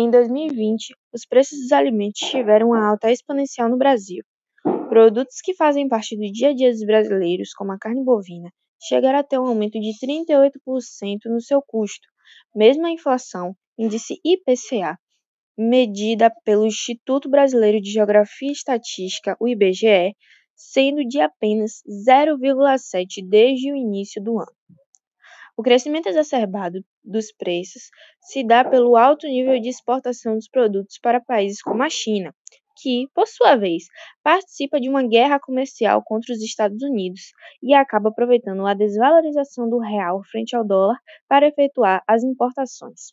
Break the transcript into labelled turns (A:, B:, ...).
A: Em 2020, os preços dos alimentos tiveram uma alta exponencial no Brasil. Produtos que fazem parte do dia a dia dos brasileiros, como a carne bovina, chegaram a ter um aumento de 38% no seu custo, mesmo a inflação, índice IPCA, medida pelo Instituto Brasileiro de Geografia e Estatística, o IBGE, sendo de apenas 0,7 desde o início do ano. O crescimento exacerbado dos preços se dá pelo alto nível de exportação dos produtos para países como a China, que, por sua vez, participa de uma guerra comercial contra os Estados Unidos e acaba aproveitando a desvalorização do real frente ao dólar para efetuar as importações.